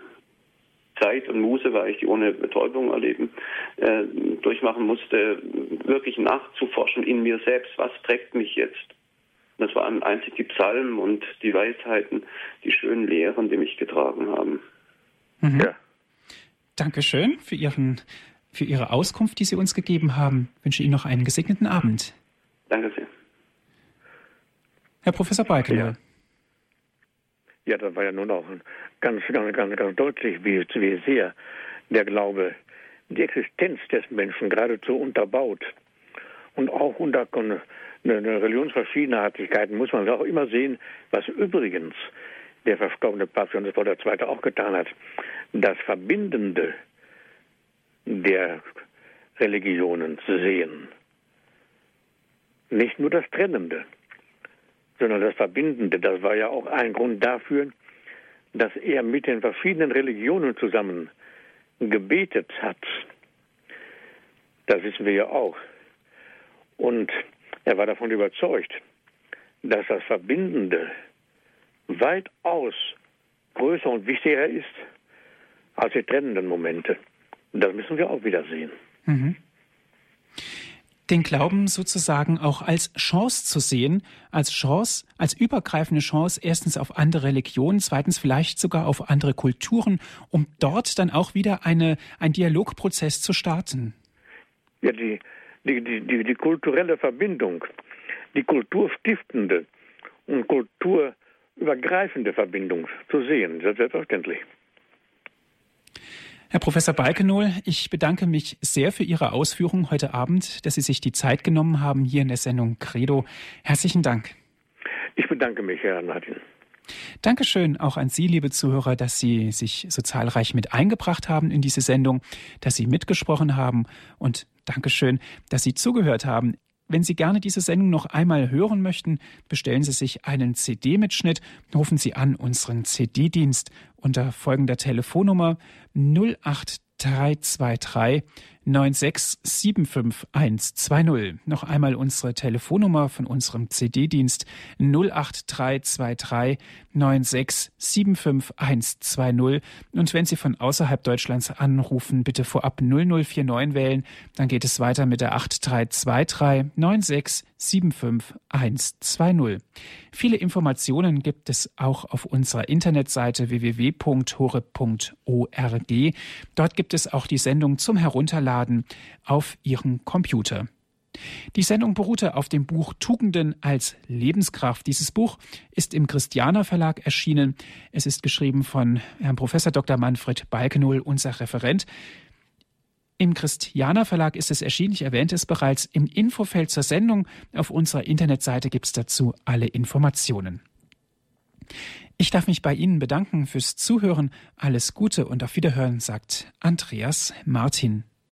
Speaker 6: Zeit und Muße, weil ich die ohne Betäubung erleben, äh, durchmachen musste, wirklich nachzuforschen in mir selbst, was trägt mich jetzt. Das waren einzig die Psalmen und die Weisheiten, die schönen Lehren, die mich getragen haben.
Speaker 1: Mhm. Ja. Dankeschön für, Ihren, für Ihre Auskunft, die Sie uns gegeben haben. Ich wünsche Ihnen noch einen gesegneten Abend.
Speaker 6: Danke sehr.
Speaker 1: Herr Professor Balkenau.
Speaker 2: Ja. ja, das war ja nun auch ganz, ganz, ganz, ganz deutlich, wie, wie sehr der Glaube die Existenz des Menschen geradezu unterbaut und auch unter eine Religionsverschiedenartigkeiten muss man auch immer sehen, was übrigens der verstorbene Papst Johannes Paul II. auch getan hat. Das Verbindende der Religionen zu sehen. Nicht nur das Trennende, sondern das Verbindende. Das war ja auch ein Grund dafür, dass er mit den verschiedenen Religionen zusammen gebetet hat. Das wissen wir ja auch. Und er war davon überzeugt, dass das Verbindende weitaus größer und wichtiger ist als die trennenden Momente. Das müssen wir auch wieder sehen. Mhm.
Speaker 1: Den Glauben sozusagen auch als Chance zu sehen, als Chance, als übergreifende Chance, erstens auf andere Religionen, zweitens vielleicht sogar auf andere Kulturen, um dort dann auch wieder eine, ein Dialogprozess zu starten.
Speaker 2: Ja, die, die, die, die, die kulturelle Verbindung, die kulturstiftende und kulturübergreifende Verbindung zu sehen, selbstverständlich.
Speaker 1: Herr Professor Balkenohl, ich bedanke mich sehr für Ihre Ausführungen heute Abend, dass Sie sich die Zeit genommen haben hier in der Sendung Credo. Herzlichen Dank.
Speaker 2: Ich bedanke mich, Herr Martin.
Speaker 1: Dankeschön auch an Sie, liebe Zuhörer, dass Sie sich so zahlreich mit eingebracht haben in diese Sendung, dass Sie mitgesprochen haben und Dankeschön, dass Sie zugehört haben. Wenn Sie gerne diese Sendung noch einmal hören möchten, bestellen Sie sich einen CD-Mitschnitt, rufen Sie an unseren CD-Dienst unter folgender Telefonnummer 08323 9675120. Noch einmal unsere Telefonnummer von unserem CD-Dienst 08323 9675120. Und wenn Sie von außerhalb Deutschlands anrufen, bitte vorab 0049 wählen. Dann geht es weiter mit der 8323 9675120. Viele Informationen gibt es auch auf unserer Internetseite www.hore.org. Dort gibt es auch die Sendung zum Herunterladen auf Ihren Computer. Die Sendung beruhte auf dem Buch Tugenden als Lebenskraft. Dieses Buch ist im Christianer Verlag erschienen. Es ist geschrieben von Herrn Professor Dr. Manfred Balkenohl, unser Referent. Im Christianer Verlag ist es erschienen, ich erwähnte es bereits, im Infofeld zur Sendung. Auf unserer Internetseite gibt es dazu alle Informationen. Ich darf mich bei Ihnen bedanken fürs Zuhören. Alles Gute und auf Wiederhören, sagt Andreas Martin.